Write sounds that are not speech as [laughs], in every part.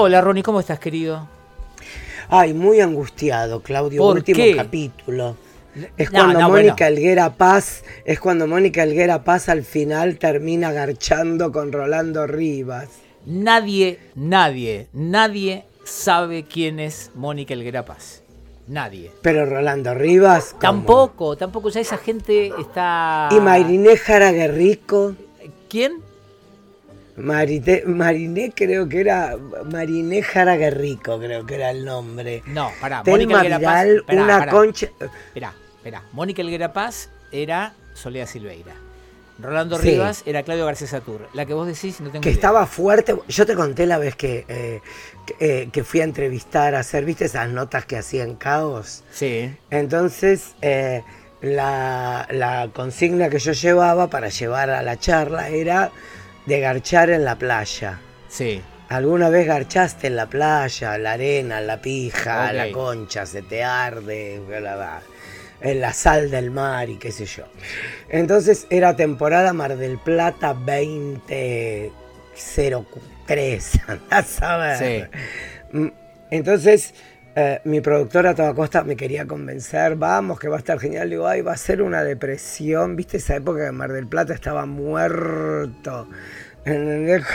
Hola Ronnie, ¿cómo estás, querido? Ay, muy angustiado, Claudio. ¿Por último qué? capítulo. Es No, cuando no, Mónica bueno. Elguera Paz, es cuando Mónica Elguera Paz al final termina garchando con Rolando Rivas. Nadie, nadie, nadie sabe quién es Mónica Elguera Paz. Nadie. Pero Rolando Rivas. ¿cómo? Tampoco, tampoco. Ya esa gente está. Y Mariné Jara Guerrico. ¿Quién? Marité- Mariné creo que era. Mariné Jara Guerrico, creo que era el nombre. No, pará. Mónica Telma. Vidal, Esperá, una pará, concha. Esperá, esperá. Mónica Elguera Paz era Soledad Silveira. Rolando Sí. Rivas era Claudio García Satur. La que vos decís no tengo que idea. estaba fuerte. Yo te conté la vez que, eh, que, eh, que fui a entrevistar, a hacer, ¿viste esas notas que hacían caos? Sí. Entonces, eh, la, la consigna que yo llevaba para llevar a la charla era de garchar en la playa. Sí. ¿Alguna vez garchaste en la playa, la arena, la pija, la concha, se te arde, bla, bla, bla, en la sal del mar y qué sé yo? Entonces era temporada Mar del Plata 2003, [laughs] andás a ver. Mm, Entonces eh, mi productora a toda costa me quería convencer, vamos, que va a estar genial. Digo, ay, va a ser una depresión. ¿Viste esa época que Mar del Plata estaba muerto? [laughs]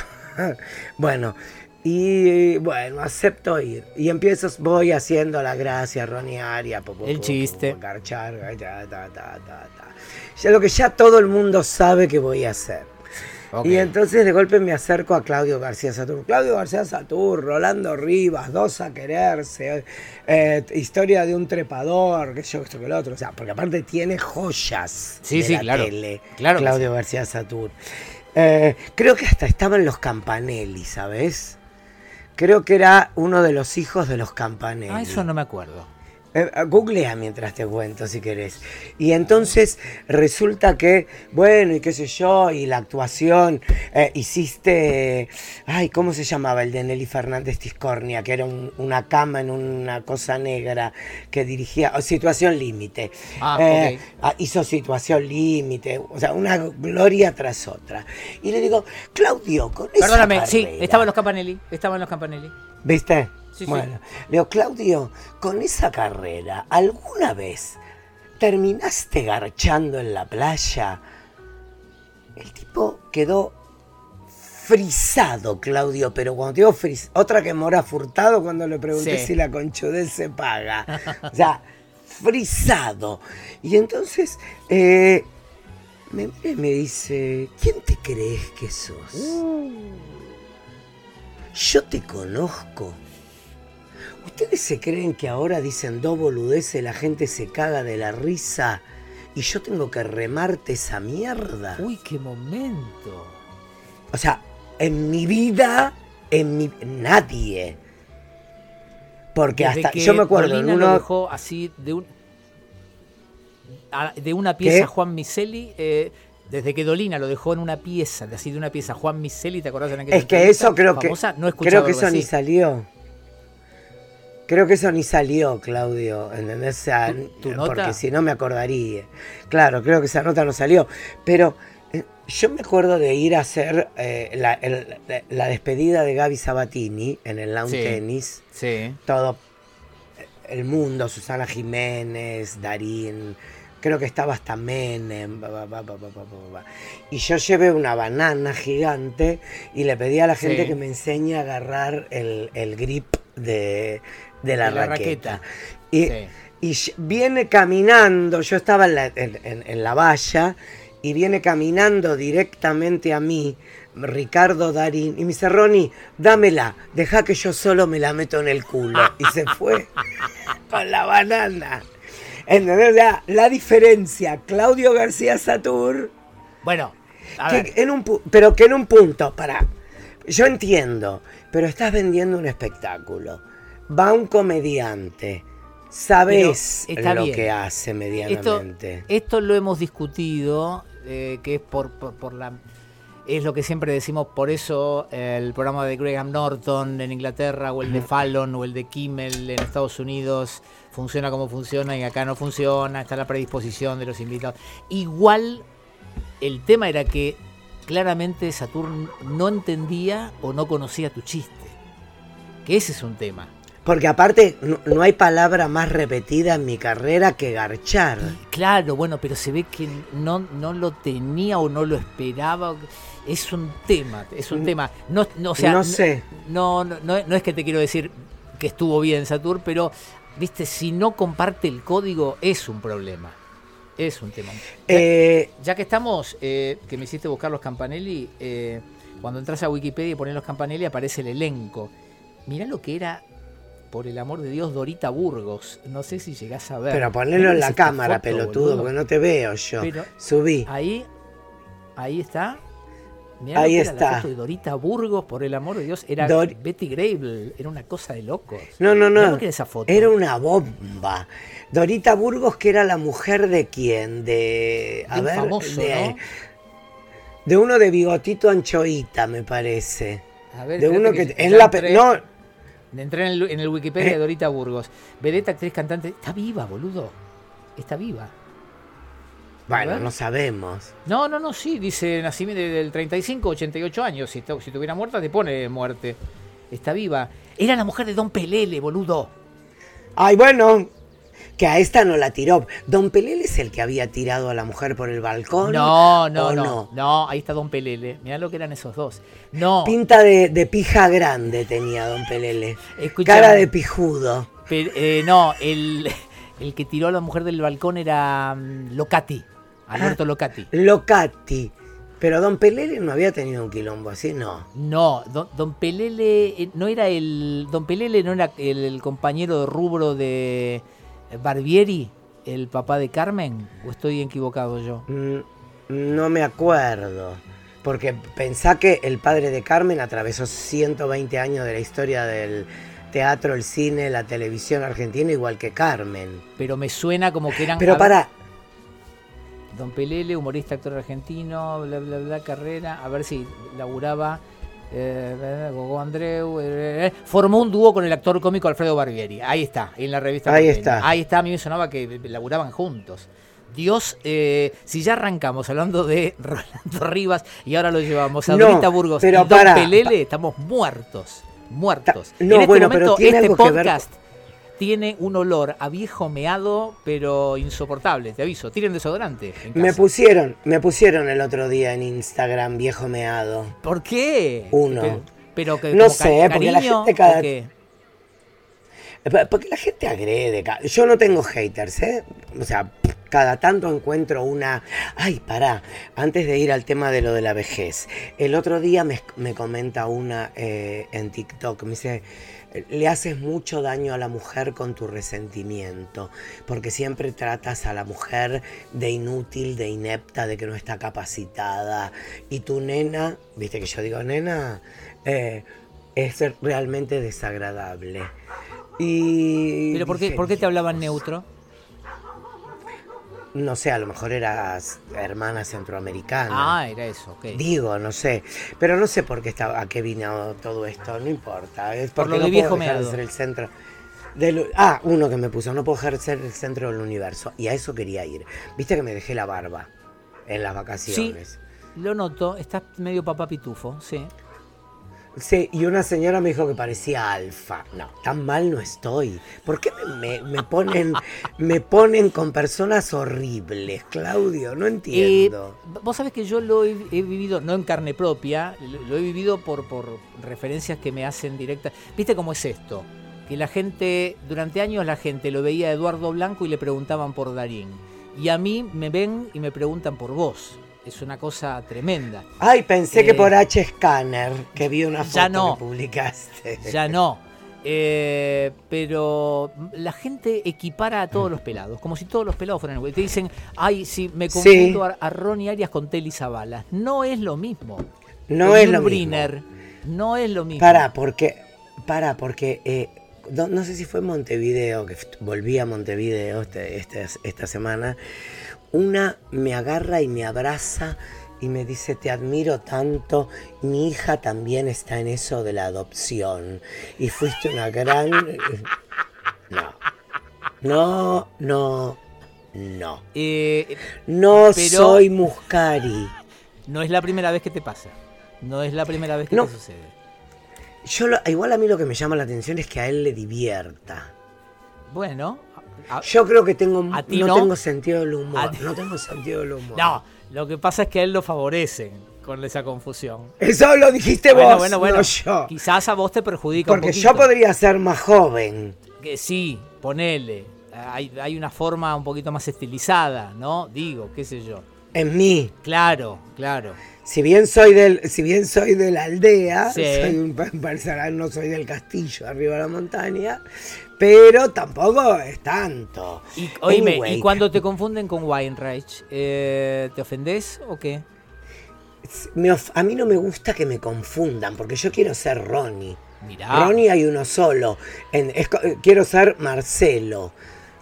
Bueno, y bueno, acepto ir. Y empiezo, voy haciendo la gracia, Ronnie Aria, po, po, El chiste. garchar, ta, ta, ta. Ya lo que ya todo el mundo sabe que voy a hacer. Y entonces de golpe me acerco a Claudio García Satur. Claudio García Satur, Rolando Rivas, Dos a Quererse, eh, Historia de un trepador, que yo, esto que lo otro. O sea, porque aparte tiene joyas Sí, de sí, la claro. tele, Claro Claudio García Satur. Eh, creo que hasta estaba en los Campanelli, ¿sabes? Creo que era uno de los hijos de los Campanelli. Ah, eso no me acuerdo. Eh, googlea mientras te cuento si querés. Y entonces resulta que, bueno, y qué sé yo, y la actuación, eh, hiciste, ay, ¿cómo se llamaba el de Nelly Fernández Tiscornia? Que era un- una cama en una cosa negra que dirigía, oh, Situación Límite. Ah, Eh, ah, hizo Situación Límite, o sea, una gloria tras otra. Y le digo, Claudio, con esa Perdóname, sí, carrera- estaban los Campanelli. Estaban los Campanelli. ¿Viste? Sí, bueno, le digo, Claudio, con esa carrera, ¿alguna vez terminaste garchando en la playa? El tipo quedó frisado, Claudio, pero cuando digo fris, otra que Mora Furtado cuando le pregunté Sí. si la conchudez se paga. O sea, frisado. Y entonces eh, me, mira y me dice, ¿quién te crees que sos? Yo te conozco. ¿Ustedes se creen que ahora dicen dos boludeces, la gente se caga de la risa y yo tengo que remarte esa mierda? Uy, qué momento. O sea, en mi vida, en mi nadie. Porque Desde hasta que yo me acuerdo en Dolina lo uno dejó así de un de una pieza ¿Qué? Juan Miseli eh, desde que Dolina lo dejó en una pieza, así de una pieza Juan Miseli, ¿te acordás en aquella Es que eso creo que famosa? no he escuchado creo que eso ni salió. Creo que eso ni salió, Claudio, ¿entendés? O sea, ¿Tu- tu nota? porque si no me acordaría. Claro, creo que esa nota no salió. Pero eh, yo me acuerdo de ir a hacer eh, la, el- la despedida de Gaby Sabatini en el Lawn Sí. Tennis. Sí. Todo eh, el mundo, Susana Jiménez, Darín, creo que estaba hasta Menem. Y yo llevé una banana gigante y le pedí a la gente Sí. que me enseñe a agarrar el, el grip de, de la, De la raqueta. raqueta. Y, Sí. y viene caminando, yo estaba en la, en- en- en la valla, y viene caminando directamente a mí, Ricardo Darín, y me dice, Ronnie, dámela, deja que yo solo me la meto en el culo. Y se fue [laughs] con la banana. ¿Entendés? O sea, la diferencia, Claudio García Satur, Bueno, a que ver, en un pero que en un punto, para, yo entiendo, pero estás vendiendo un espectáculo. Va un comediante, sabes lo bien. que hace esto, medianamente. esto lo hemos discutido, eh, que es por, por, por la es lo que siempre decimos, por eso el programa de Graham Norton en Inglaterra o el de Fallon o el de Kimmel en Estados Unidos funciona como funciona y acá no funciona, está la predisposición de los invitados. Igual el tema era que claramente Saturn no entendía o no conocía tu chiste. Que ese es un tema. Porque aparte no, hay palabra más repetida en mi carrera que garchar. Claro, bueno, pero se ve que no, no lo tenía o no lo esperaba. Es un tema, es un mm. tema. No, no, sea, no sé. No, no, no, es que te quiero decir que estuvo bien Satur, pero, viste, si no comparte el código es un problema. Es un tema. ya, eh, que estamos, eh, que me hiciste buscar los Campanelli, eh, cuando entras a Wikipedia y pones los Campanelli aparece el elenco. Mirá lo que era por el amor de Dios, Dorita Burgos. No sé si llegás a ver. Pero ponelo en la cámara, pelotudo, porque no te veo yo. Subí. Ahí, ahí está. ahí está. de Dorita Burgos, por el amor de Dios. Era Betty Grable, era una cosa de locos. No, no, no. Era, esa foto. era una bomba. Dorita Burgos, que era la mujer de quién? De. A ver, famoso, de, de uno de bigotito anchoita, me parece. A ver, de uno que, es la no Entré en el, en el Wikipedia de eh. Dorita Burgos. Vedeta, actriz, cantante. Está viva, boludo. Está viva. Bueno, no sabemos. No, no, no, sí. Dice nacimiento del 35, 88 años. Si, si estuviera muerta, te pone muerte. Está viva. Era la mujer de Don Pelele, boludo. Ay, bueno, que a esta no la tiró. ¿Don Pelele es el que había tirado a la mujer por el balcón? No, no, no, no. ahí está Don Pelele. Mirá lo que eran esos dos. No. Pinta de, pija grande tenía Don Pelele. Cara de pijudo. Eh, no, el, el, que tiró a la mujer del balcón era mm, Locati. Alberto ah, Locati. Locati. Pero Don Pelele no había tenido un quilombo así, no. No, Don, Pelele eh, no era el. Don Pelele no era el compañero de rubro de Barbieri, el papá de Carmen? ¿O estoy equivocado yo? Mm, no me acuerdo. Porque pensá que el padre de Carmen atravesó 120 años de la historia del teatro, el cine, la televisión argentina, igual que Carmen. Pero me suena como que eran. Pero para. Don Pelele, humorista, actor argentino, bla, bla, bla, carrera. A ver si laburaba eh, Gogo Andreu, eh, eh, formó un dúo con el actor cómico Alfredo Barbieri. Ahí está, en la revista. Ahí está. Ahí está, a mí me sonaba que laburaban juntos. Dios, si ya arrancamos hablando de [laughs] Rolando Rivas y ahora lo llevamos a Dorita Burgos pero y Don Pelele, estamos muertos, muertos. No, en este bueno, momento, pero este podcast tiene un olor a viejo meado, pero insoportable, te aviso. Tienen desodorante. Me pusieron, me pusieron el otro día en Instagram viejo meado. ¿Por qué? Uno. Pero, que no sé, porque la gente cada porque la gente agrede. Yo no tengo haters, ¿eh? O sea, cada tanto encuentro una... Ay, pará, antes de ir al tema de lo de la vejez. El otro día me, comenta una eh, en TikTok, me dice, le haces mucho daño a la mujer con tu resentimiento, porque siempre tratas a la mujer de inútil, de inepta, de que no está capacitada. Y tu nena, viste que yo digo nena, eh, es realmente desagradable. Y ¿Pero por qué, ¿por qué te hablaban neutro? No sé, a lo mejor eras hermana centroamericana. Ah, era eso, ok. Digo, no sé. Pero no sé por qué estaba, a qué vino todo esto, no importa. Es por lo de no viejo puedo ser el centro. Del, ah, uno que me puso, no puedo ser el centro del universo. Y a eso quería ir. Viste que me dejé la barba en las vacaciones. Sí, lo noto, estás medio papá pitufo, sí. Sí, y una señora me dijo que parecía alfa. No, tan mal no estoy. ¿Por qué me, ponen, [laughs] me ponen con personas horribles, Claudio? No entiendo. Eh, vos sabés que yo lo he, vivido, no en carne propia, lo, he vivido por, por referencias que me hacen directas. ¿Viste cómo es esto? Que la gente, durante años la gente lo veía a Eduardo Blanco y le preguntaban por Darín. Y a mí me ven y me preguntan por vos es una cosa tremenda. Ay, pensé que eh, por H Scanner, que vi una foto no, que publicaste. Ya no. Eh, pero la gente equipara a todos los pelados, como si todos los pelados fueran iguales. Te dicen, ay, si me confundo a, Ronnie Arias con Telly Zavala. No es lo mismo. No es lo mismo. No es lo mismo. Para, porque, para, porque eh, no, sé si fue Montevideo, que volví a Montevideo este, este, esta semana una me agarra y me abraza y me dice, te admiro tanto, mi hija también está en eso de la adopción. Y fuiste una gran... [laughs] No, no, no, no. Eh, no soy Muscari. No es la primera vez que te pasa. No es la primera vez que te sucede. Yo igual a mí lo que me llama la atención es que a él le divierta. Bueno. Yo creo que tengo no, tengo sentido del humor. No tengo sentido del humor. No, lo que pasa es que a él lo favorecen con esa confusión. Eso lo dijiste vos, bueno, bueno, no yo. Quizás a vos te perjudica Porque un yo podría ser más joven. Que sí, ponele. Hay, hay una forma un poquito más estilizada, ¿no? Digo, qué sé yo. En mí. Claro, claro si bien soy del, si bien soy de la aldea, soy un no soy del castillo arriba de la montaña, pero tampoco es tanto. Y, oíme, ¿y cuando te confunden con Weinreich, eh, te ofendes o qué? a mí no me gusta que me confundan, porque yo quiero ser Ronnie. Mirá. Ronnie hay uno solo. quiero ser Marcelo,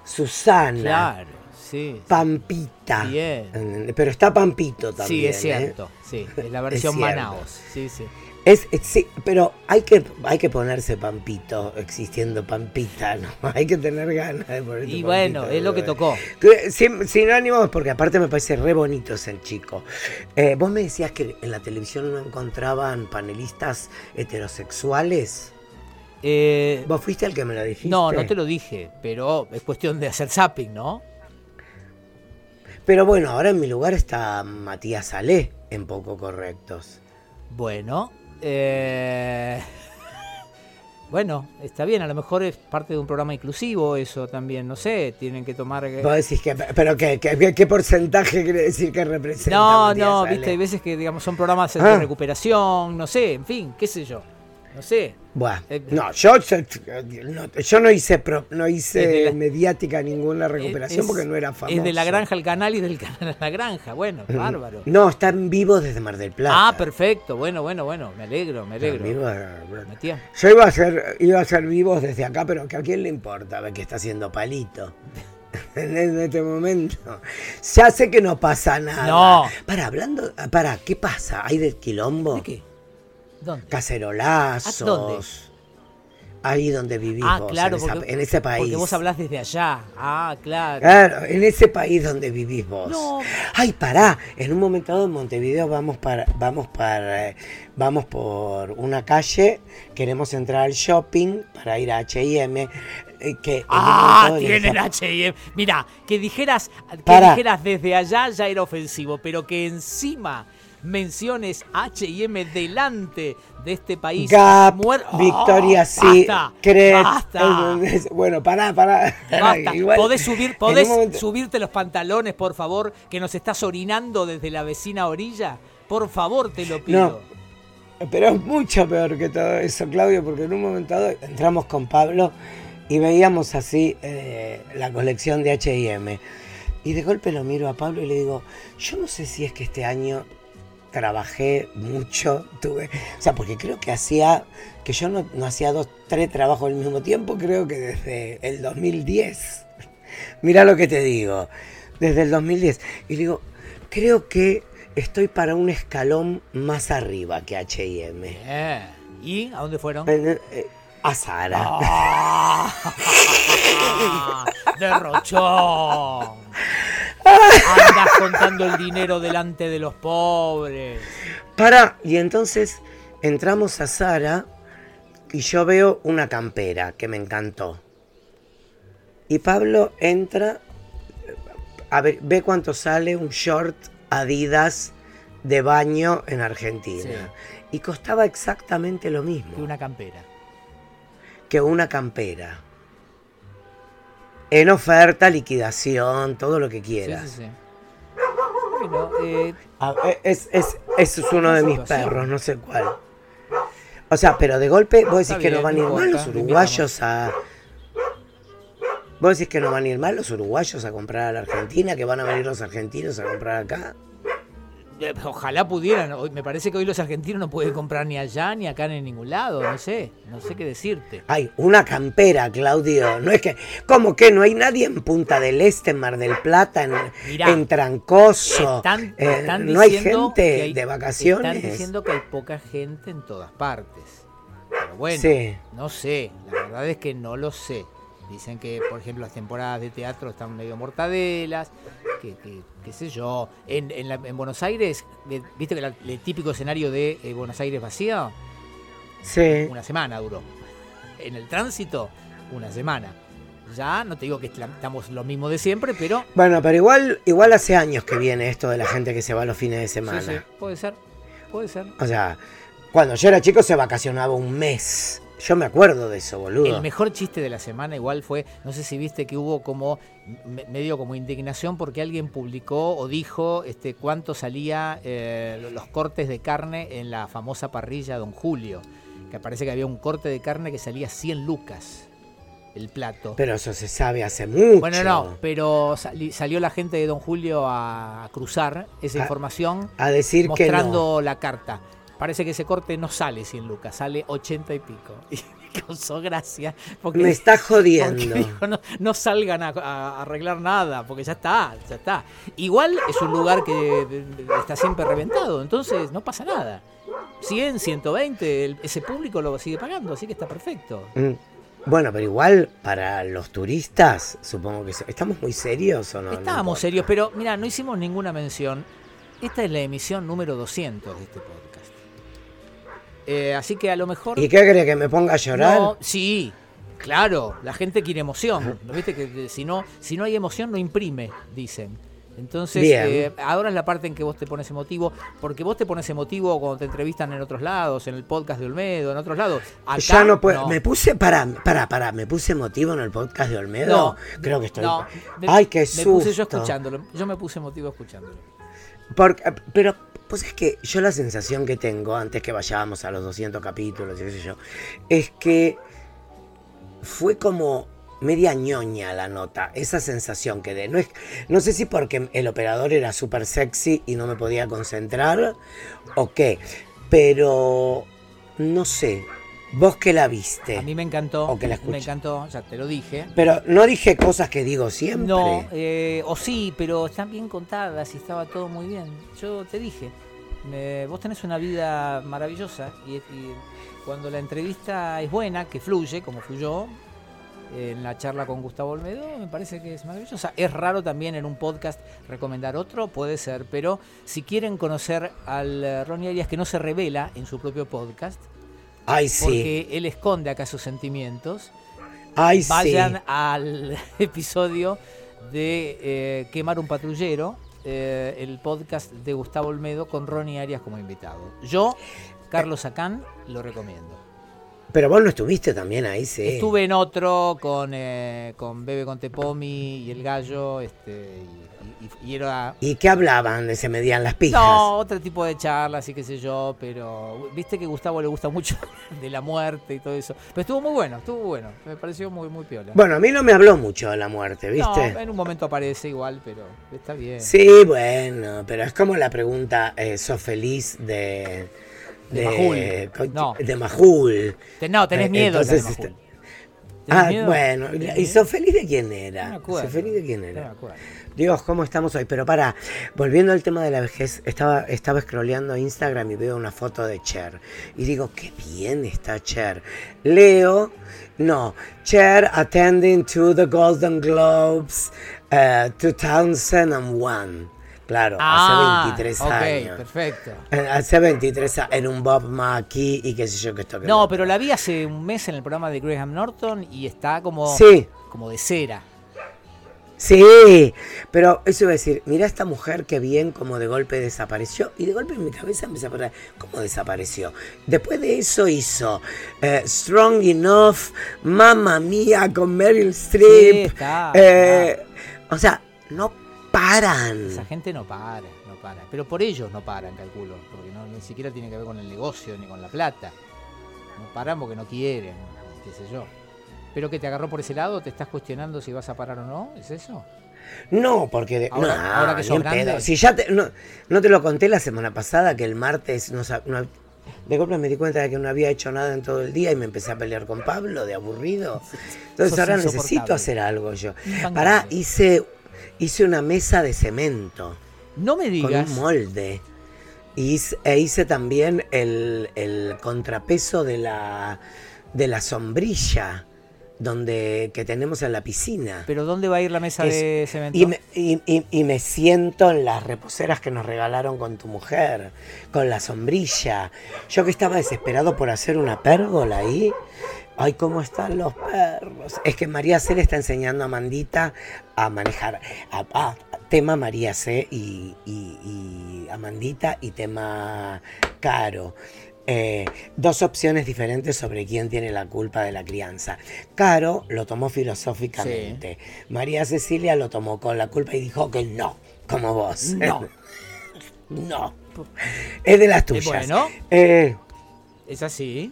Susana. Claro Pampita. Bien. Pero está Pampito también. Sí, es ¿eh? cierto. Sí, es la [laughs] versión Manaos. Sí, sí. Es, sí, pero hay que, hay que ponerse Pampito, existiendo Pampita, ¿no? [laughs] Hay que tener ganas de ponerse Y bueno, es lo que tocó. Sin, sin ánimos, porque aparte me parece re bonito ese chico. Eh, vos me decías que en la televisión no encontraban panelistas heterosexuales. Eh, ¿Vos fuiste el que me lo dijiste? No, no te lo dije, pero es cuestión de hacer zapping, ¿no? Pero bueno, ahora en mi lugar está Matías Alé en Poco Correctos. Bueno, eh, [laughs] bueno, está bien, a lo mejor es parte de un programa inclusivo eso también, no sé, tienen que tomar... Vos decís que, pero ¿qué, qué, porcentaje quiere decir que representa? No, no, viste, hay veces que digamos son programas de ah. recuperación, no sé, en fin, qué sé yo. No sé. Bueno, eh, no, yo, yo no hice no hice mediática ninguna recuperación porque no era famoso. Es de la granja al canal y del [laughs] canal a la granja, bueno, mm. bárbaro. No, están vivos desde Mar del Plata. Ah, perfecto, bueno, bueno, bueno, me alegro, me alegro. yo iba a ser, iba a ser vivos desde acá, pero que a quién le importa ver que está haciendo palito. [laughs] en este momento. Ya sé que no pasa nada. No. Para, hablando, para, ¿qué pasa? ¿Hay del quilombo? ¿De qué? ¿Dónde? Cacerolazos. ¿Dónde? Ahí donde vivís ah, claro, en, ese país. Porque vos hablas desde allá. Ah, claro. Claro, en ese país donde vivís vos. No. Ay, pará. En un momento dado en Montevideo vamos para, vamos para, vamos por una calle, queremos entrar al shopping para ir a H&M. Que ah, tienen H&M. Mira, que dijeras, que dijeras desde allá ya era ofensivo, pero que encima menciones H&M delante de este país. Gap, Victoria sí, basta, [laughs] bueno, pará, pará. [laughs] ¿Podés, subir, podés subirte los pantalones, por favor, que nos estás orinando desde la vecina orilla? Por favor, te lo pido. pero es mucho peor que todo eso, Claudio, porque en un momento dado entramos con Pablo y veíamos así eh, la colección de H&M. Y de golpe lo miro a Pablo y le digo, yo no sé si es que este año trabajé mucho, tuve, o sea, porque creo que hacía, que yo no, hacía dos, tres trabajos al mismo tiempo, creo que desde el 2010. [laughs] Mira lo que te digo, desde el 2010. Y digo, creo que estoy para un escalón más arriba que HM. ¿Y a dónde fueron? Eh, a Sara. Ah. derrochón. Andas contando el dinero delante de los pobres. Para, y entonces entramos a Sara y yo veo una campera que me encantó. Y Pablo entra, a ver, ve cuánto sale un short Adidas de baño en Argentina. Y costaba exactamente lo mismo. Que una campera. Que una campera en oferta, liquidación, todo lo que quieras. Sí, sí, Bueno, eh, ah, eh, es, es, es uno de mis perros, no sé cuál. O sea, pero de golpe vos decís que no van a ir mal los uruguayos a... Vos decís que no van a ir mal los uruguayos a comprar a la Argentina, que van a venir los argentinos a comprar acá. Eh, ojalá pudieran. Me parece que hoy los argentinos no pueden comprar ni allá ni acá ni en ningún lado. No sé, no sé qué decirte. Hay una campera, Claudio. No es que, ¿cómo que no hay nadie en Punta del Este, en Mar del Plata, en, Trancoso? Eh, no hay gente de vacaciones. Están diciendo que hay poca gente en todas partes. Pero bueno, no sé. La verdad es que no lo sé. Dicen que, por ejemplo, las temporadas de teatro están medio mortadelas, que, qué sé yo. En, en, Buenos Aires, ¿viste que el típico escenario de eh, Buenos Aires vacío? Sí. Una semana duró. En el tránsito, una semana. Ya no te digo que estamos lo mismo de siempre, pero. Bueno, pero igual, igual hace años que viene esto de la gente que se va los fines de semana. Sí, sí, puede ser. Puede ser. O sea, cuando yo era chico se vacacionaba un mes. Yo me acuerdo de eso, boludo. El mejor chiste de la semana igual fue, no sé si viste que hubo como medio como indignación porque alguien publicó o dijo este cuánto salía eh, los cortes de carne en la famosa parrilla Don Julio, que parece que había un corte de carne que salía 100 lucas el plato. Pero eso se sabe hace mucho. Bueno, no, pero salió la gente de Don Julio a cruzar esa información a decir mostrando que la carta parece que ese corte no sale 100 lucas, sale 80 y pico. [laughs] Y me causó gracia. Porque, me está jodiendo. no, salgan a, arreglar nada, porque ya está, ya está. Igual es un lugar que está siempre reventado, entonces no pasa nada. 100, 120, ese público lo sigue pagando, así que está perfecto. Mm. Bueno, pero igual para los turistas, supongo que... ¿Estamos muy serios o no? Estábamos serios, pero mira, no hicimos ninguna mención. Esta es la emisión número 200 de este podcast. Eh, así que a lo mejor. ¿Y qué cree que me ponga a llorar? No, sí, claro, la gente quiere emoción. ¿Viste que si no, si no hay emoción no imprime, dicen. Entonces, eh, ahora es la parte en que vos te pones emotivo, porque vos te pones emotivo cuando te entrevistan en otros lados, en el podcast de Olmedo, en otros lados. ya no puedo, me puse, para, para, para, me puse emotivo en el podcast de Olmedo. No, Creo que estoy. No, Ay, qué susto. Me puse yo escuchándolo, yo me puse emotivo escuchándolo. Porque, pero pues es que yo la sensación que tengo, antes que vayamos a los 200 capítulos y qué sé yo, es que fue como media ñoña la nota, esa sensación que de, no, es, no sé si porque el operador era súper sexy y no me podía concentrar o qué, pero no sé, ¿Vos que la viste? A mí me encantó. O que la Me encantó, ya te lo dije. Pero no dije cosas que digo siempre. No, eh, o sí, pero están bien contadas y estaba todo muy bien. Yo te dije, vos tenés una vida maravillosa y, cuando la entrevista es buena, que fluye, como fluyó en la charla con Gustavo Olmedo, me parece que es maravillosa. Es raro también en un podcast recomendar otro, puede ser, pero si quieren conocer al eh, Ronnie Arias que no se revela en su propio podcast, porque él esconde acá sus sentimientos. Vayan al [laughs] episodio de eh, Quemar un patrullero, eh, el podcast de Gustavo Olmedo con Ronnie Arias como invitado. Yo, Carlos Acán, lo recomiendo. Pero vos no estuviste también ahí, sí. Estuve en otro con, eh, con Bebe Contepomi y el gallo, este, y, era... ¿Y qué hablaban? ¿Se medían las pijas? No, otro tipo de charlas y qué sé yo, pero viste que a Gustavo le gusta mucho [laughs] de la muerte y todo eso. Pero estuvo muy bueno, estuvo bueno, me pareció muy, muy piola. Bueno, a mí no me habló mucho de la muerte, ¿viste? No, en un momento aparece igual, pero está bien. Sí, bueno, pero es como la pregunta, eh, ¿sos feliz de de, Majul. No. De Majul. No, tenés miedo Entonces, de Majul. Ah, bueno. ¿Y sos feliz de quién era? No ¿Sos feliz de quién era? Dios, ¿cómo estamos hoy? Pero para, volviendo al tema de la vejez, estaba, estaba scrolleando Instagram y veo una foto de Cher. Y digo, qué bien está Cher. Leo, no, Cher attending to the Golden Globes uh, 2001. Claro, hace 23 ah, años. perfecto. [laughs] Hace 23 años, en un Bob Mackie y qué sé yo qué esto. no, pero la vi hace un mes en el programa de Graham Norton y está como, como de cera. Sí, pero eso iba a decir, mira esta mujer que bien como de golpe desapareció y de golpe en mi cabeza empecé a pensar, ¿cómo desapareció? Después de eso hizo eh, Strong Enough, Mamma Mía con Meryl Streep. Eh, o sea, no paran. Esa gente no para, no para. Pero por ellos no paran, calculo. Porque no, ni siquiera tiene que ver con el negocio ni con la plata. No paran porque no quieren, qué sé yo. Pero que te agarró por ese lado, te estás cuestionando si vas a parar o no, ¿es eso? No, porque ahora, que sos grande. Si ya te, no, te lo conté la semana pasada que el martes no, de golpe me di cuenta de que no había hecho nada en todo el día y me empecé a pelear con Pablo de aburrido. [laughs] Entonces ahora necesito hacer algo yo. Pará, hice hice una mesa de cemento. No me digas. Con un molde. Y hice, e hice también el, contrapeso de la, de la sombrilla donde que tenemos en la piscina. ¿Pero dónde va a ir la mesa de cemento? Y me, y, me, siento en las reposeras que nos regalaron con tu mujer, con la sombrilla. Yo que estaba desesperado por hacer una pérgola ahí. Ay, ¿cómo están los perros? Es que María C le está enseñando a Mandita a manejar. A, tema María C y, y, y Amandita y tema Caro. Eh, dos opciones diferentes sobre quién tiene la culpa de la crianza. Caro lo tomó filosóficamente. María Cecilia lo tomó con la culpa y dijo que no, como vos. No. [laughs] no. Es de las tuyas. Bueno. Eh, es así.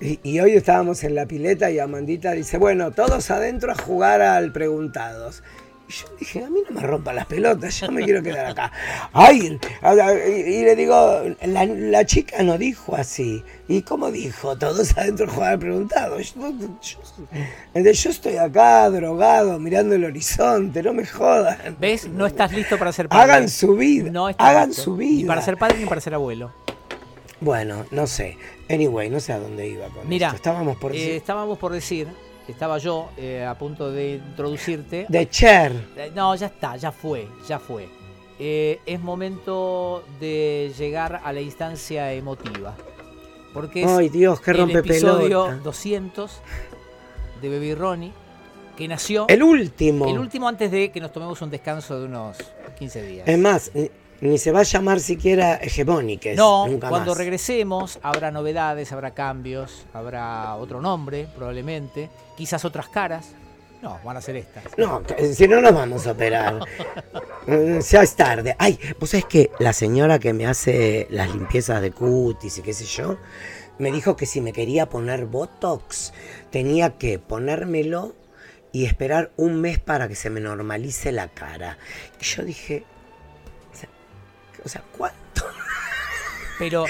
Y, hoy estábamos en la pileta y Amandita dice, bueno, todos adentro a jugar al preguntados. Y yo dije, a mí no me rompa las pelotas, yo me quiero quedar acá. [laughs] Ay, y, le digo, la, chica no dijo así. ¿Y cómo dijo? Todos adentro jugar preguntado. Yo, yo, estoy acá drogado, mirando el horizonte, no me jodan. ¿Ves? No estás listo para ser padre. Hagan su vida. No hagan su vida. Ni para ser padre ni para ser abuelo. Bueno, no sé. Anyway, no sé a dónde iba con Mira, Estábamos por decir. Eh, estábamos por decir estaba yo eh, a punto de introducirte. [laughs] De Cher. Eh, no, ya está, ya fue, ya fue. Eh, es momento de llegar a la instancia emotiva. Porque es Ay, Dios, qué el episodio 200 de Baby Ronnie, que nació... El último. El último antes de que nos tomemos un descanso de unos 15 días. Es más, ni se va a llamar siquiera hegemónicas. No, cuando regresemos habrá novedades, habrá cambios, habrá otro nombre probablemente, quizás otras caras. No, van a ser estas. No, si no nos vamos a operar. [laughs] Ya es tarde. Ay, vos sabés que la señora que me hace las limpiezas de cutis y qué sé yo, me dijo que si me quería poner Botox, tenía que ponérmelo y esperar un mes para que se me normalice la cara. Y yo dije, o sea, ¿cuánto? Pero,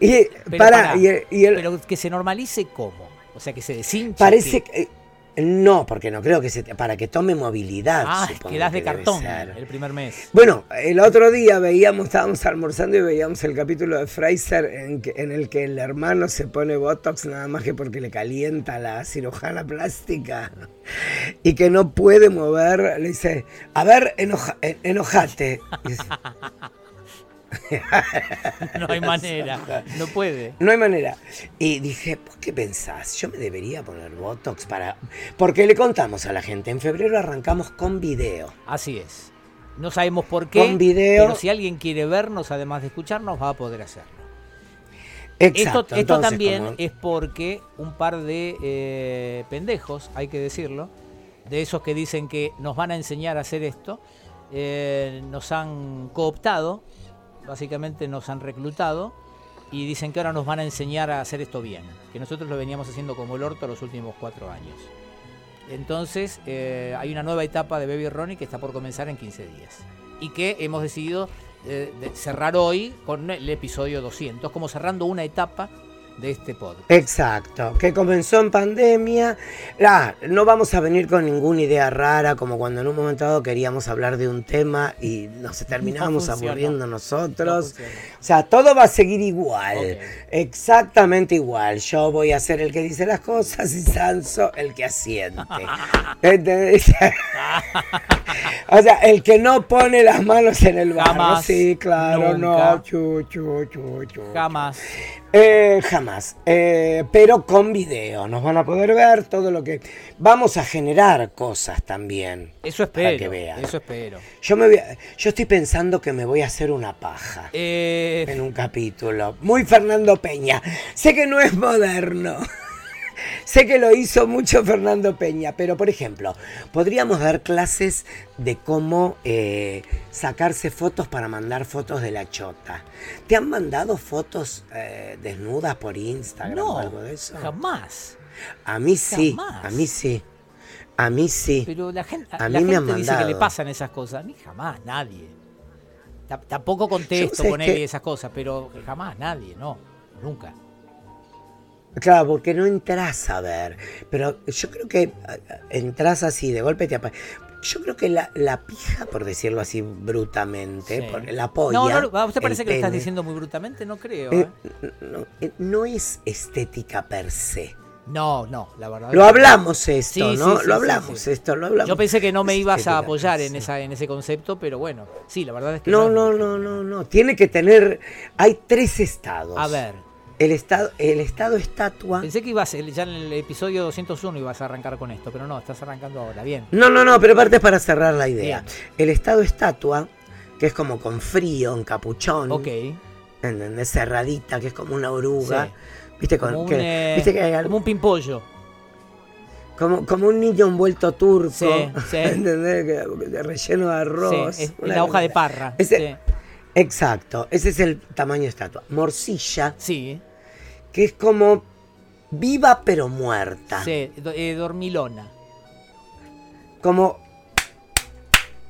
[laughs] para, pero que se normalice cómo? O sea, que se deshinche. Parece que... No, porque no creo que se para que tome movilidad. Ah, quedás de cartón el primer mes. Bueno, el otro día veíamos, estábamos almorzando y veíamos el capítulo de Fraser en, en, el que el hermano se pone Botox nada más que porque le calienta la cirujana plástica y que no puede mover. Le dice, a ver, enoja, enojate. [laughs] [laughs] no hay manera, no puede. No hay manera. Y dije, ¿por qué pensás? Yo me debería poner Botox para... Porque le contamos a la gente, en febrero arrancamos con video. Así es. No sabemos por qué, con video. pero si alguien quiere vernos, además de escucharnos, va a poder hacerlo. Exacto. Esto, también es porque un par de eh, pendejos, hay que decirlo, de esos que dicen que nos van a enseñar a hacer esto, eh, nos han cooptado básicamente nos han reclutado y dicen que ahora nos van a enseñar a hacer esto bien, que nosotros lo veníamos haciendo como el orto los últimos cuatro años. Entonces eh, hay una nueva etapa de Baby Ronnie que está por comenzar en 15 días y que hemos decidido eh, cerrar hoy con el episodio 200, como cerrando una etapa de este podcast. Exacto, que comenzó en pandemia. Ah, no vamos a venir con ninguna idea rara, como cuando en un momento dado queríamos hablar de un tema y nos terminábamos aburriendo nosotros. o sea, todo va a seguir igual, exactamente igual. Yo voy a ser el que dice las cosas y Sanso el que asiente. [laughs] [laughs] o sea, el que no pone las manos en el barro. sí, claro, no. Chu, chu, chu, Jamás. Eh, jamás. Eh, pero con video. Nos van a poder ver todo lo que. Vamos a generar cosas también. Eso espero. Para que vean. Eso espero. Yo, me yo estoy pensando que me voy a hacer una paja. Eh, en un capítulo. Muy Fernando Peña. Sé que no es moderno. Sé que lo hizo mucho Fernando Peña, pero por ejemplo, podríamos dar clases de cómo eh, sacarse fotos para mandar fotos de la chota. ¿Te han mandado fotos eh, desnudas por Instagram o algo de eso? Jamás. A mí sí, a mí sí. A mí sí. Pero la gente, a mí me han dice que le pasan esas cosas. A mí jamás, nadie. tampoco contesto con él y esas cosas, pero jamás, nadie, no, nunca. Claro, porque no entras a ver. Pero yo creo que entras así, de golpe te aparece. Yo creo que la, la, pija, por decirlo así brutamente, la polla. No, no, ¿a usted parece que lo estás diciendo muy brutamente? No creo. Eh, ¿eh? no, eh, no, es estética per se. No, no, la verdad. Lo hablamos esto, ¿no? lo hablamos esto, lo hablamos. Yo pensé que no me ibas a apoyar en esa en ese concepto, pero bueno, sí, la verdad es que no. No, no, no, no, Tiene que tener hay tres estados. A ver. El estado el estado estatua. Pensé que ibas ya en el episodio 201 ibas a arrancar con esto, pero no, estás arrancando ahora, bien. No, no, no, pero aparte es para cerrar la idea. El estado estatua, que es como con frío, en capuchón. Ok. En, cerradita, que es como una oruga. ¿Viste? Con, como, un, eh, como un pimpollo. Como, como un niño envuelto turco. Sí, sí. [laughs] ¿Entendés? Relleno de arroz. Sí, la hoja de parra. Exacto, ese es el tamaño de estatua. Morcilla. Sí. Que es como viva pero muerta. Sí, eh, dormilona. Como.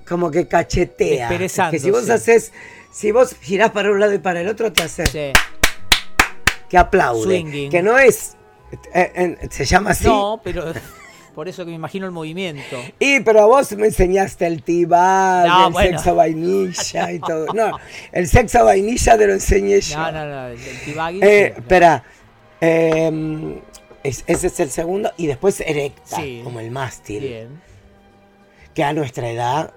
Como que cachetea. Que si vos haces. Si vos girás para un lado y para el otro, te hace. Sí que aplaude. Que no es. Eh, se llama así. No, pero. Por eso que me imagino el movimiento. Y pero vos me enseñaste el tibag, el sexo vainilla y todo. [laughs] No, el sexo vainilla te lo enseñé yo. No, no, no, el tibag. Eh, espera, em, ese es el segundo y después erecta, como el mástil. Bien. Que a nuestra edad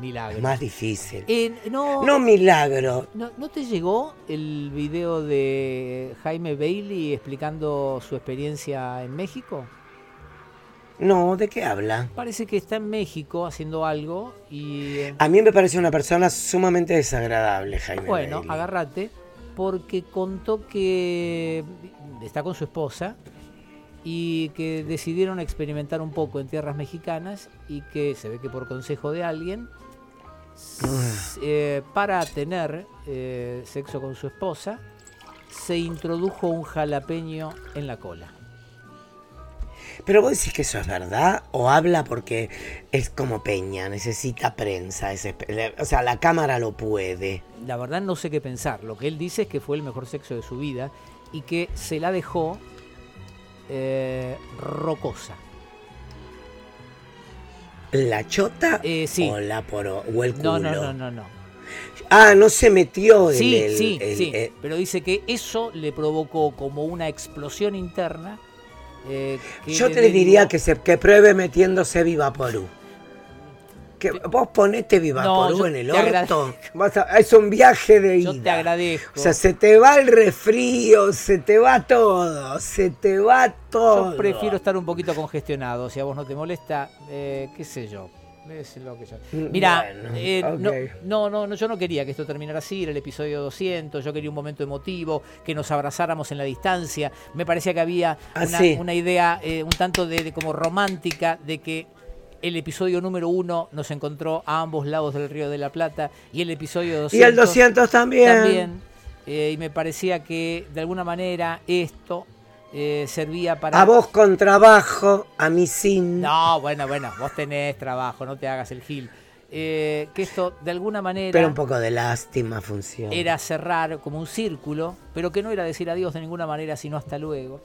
Milagro. Más difícil. Eh, no, no milagro. No, no, te llegó el video de Jaime Bailey explicando su experiencia en México? No, ¿de qué habla? Parece que está en México haciendo algo y... Eh, A mí me parece una persona sumamente desagradable, Jaime. Bueno, agárrate, porque contó que está con su esposa y que decidieron experimentar un poco en tierras mexicanas y que se ve que por consejo de alguien eh, para tener eh, sexo con su esposa, se introdujo un jalapeño en la cola. Pero vos decís que eso es verdad o habla porque es como Peña, necesita prensa, o sea, la cámara lo puede. La verdad no sé qué pensar, lo que él dice es que fue el mejor sexo de su vida y que se la dejó eh, rocosa. ¿La chota eh, sí. o la poro, o el culo? No, no, no, no, no. Ah, no se metió en sí, el, Sí, sí, pero dice que eso le provocó como una explosión interna. Eh, Yo te diría que, se, que pruebe metiéndose viva porú. Que vos ponete viva no, en el orto. es un viaje de ida. Yo te agradezco. O sea, se te va el resfrío, se te va todo, se te va todo. Yo prefiero estar un poquito congestionado, si a vos no te molesta, eh, qué sé yo. Mm, Mira, eh, no, no, no, yo no quería que esto terminara así, era el episodio 200, yo quería un momento emotivo, que nos abrazáramos en la distancia, me parecía que había ah, una, idea eh, un tanto de, como romántica de que el episodio número uno nos encontró a ambos lados del Río de la Plata y el episodio 200 y el 200 también. También. Eh, y me parecía que de alguna manera esto eh, servía para... A vos con trabajo, a mí sin... No, bueno, bueno, vos tenés trabajo, no te hagas el gil. Eh, que esto de alguna manera... Pero un poco de lástima funciona. Era cerrar como un círculo, pero que no era decir adiós de ninguna manera, sino hasta luego.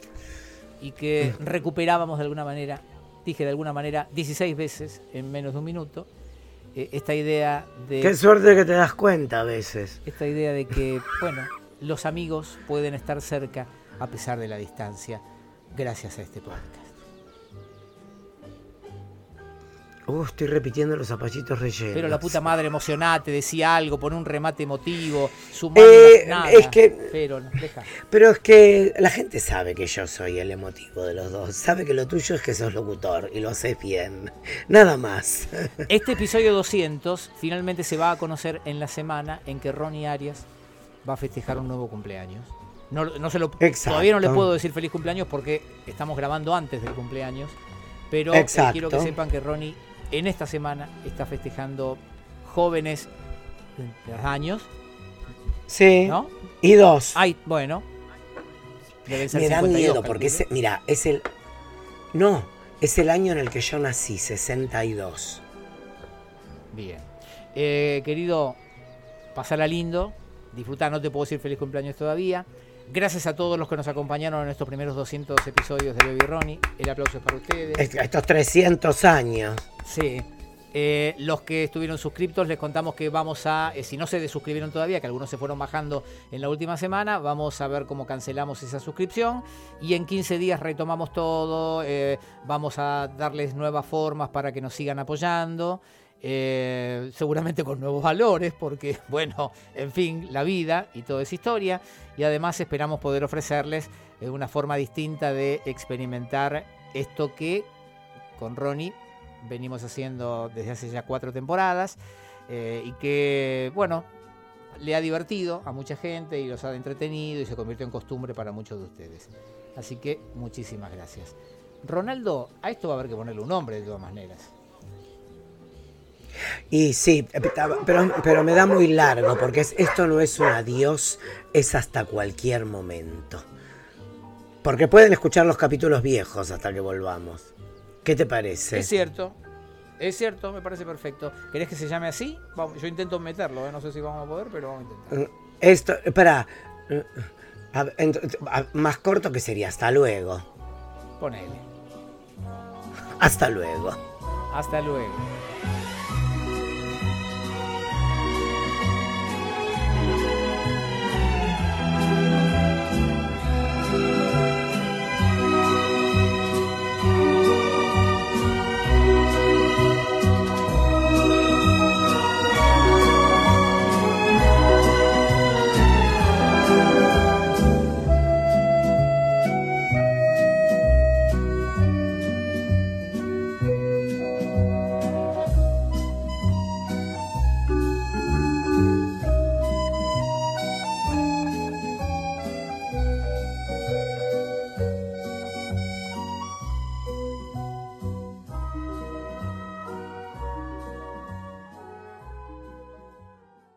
Y que mm. recuperábamos de alguna manera dije de alguna manera 16 veces en menos de un minuto, eh, esta idea de... Qué suerte que te das cuenta a veces. Esta idea de que, bueno, los amigos pueden estar cerca a pesar de la distancia, gracias a este podcast. Uh, estoy repitiendo los zapallitos rellenos. Pero la puta madre emocionate, decía algo, pone un remate emotivo, eh, es que, pero, pero es que la gente sabe que yo soy el emotivo de los dos. Sabe que lo tuyo es que sos locutor y lo haces bien. Nada más. Este episodio 200 finalmente se va a conocer en la semana en que Ronnie Arias va a festejar un nuevo cumpleaños. No, se lo, todavía no le puedo decir feliz cumpleaños porque estamos grabando antes del cumpleaños. Pero eh, quiero que sepan que Ronnie en esta semana está festejando jóvenes años. Sí. ¿No? Y dos. Ay, bueno. Me da miedo porque mira, es el. No, es el año en el que yo nací, 62. Bien. Eh, querido, pasarla lindo. Disfrutar, no te puedo decir feliz cumpleaños todavía. Gracias a todos los que nos acompañaron en estos primeros 200 episodios de Baby Ronnie. El aplauso es para ustedes. Estos 300 años. Sí. Eh, los que estuvieron suscriptos les contamos que vamos a, eh, si no se desuscribieron todavía, que algunos se fueron bajando en la última semana, vamos a ver cómo cancelamos esa suscripción y en 15 días retomamos todo, eh, vamos a darles nuevas formas para que nos sigan apoyando. Seguramente con nuevos valores, porque, [laughs] bueno, en fin, la vida y toda esa historia. Y además esperamos poder ofrecerles una forma distinta de experimentar esto que con Ronnie venimos haciendo desde hace ya cuatro temporadas eh, y que, bueno, le ha divertido a mucha gente y los ha entretenido y se convirtió en costumbre para muchos de ustedes. Así que muchísimas gracias. Ronaldo, a esto va a haber que ponerle un nombre de todas maneras. Y sí, pero, pero me da muy largo, porque esto no es un adiós, es hasta cualquier momento. Porque pueden escuchar los capítulos viejos hasta que volvamos. ¿Qué te parece? Es cierto, es cierto, me parece perfecto. ¿Querés que se llame así? yo intento meterlo, ¿eh? no sé si vamos a poder, pero vamos a intentar. Mm, esto, para. Más corto que sería hasta luego. Ponele. Hasta luego. Hasta luego.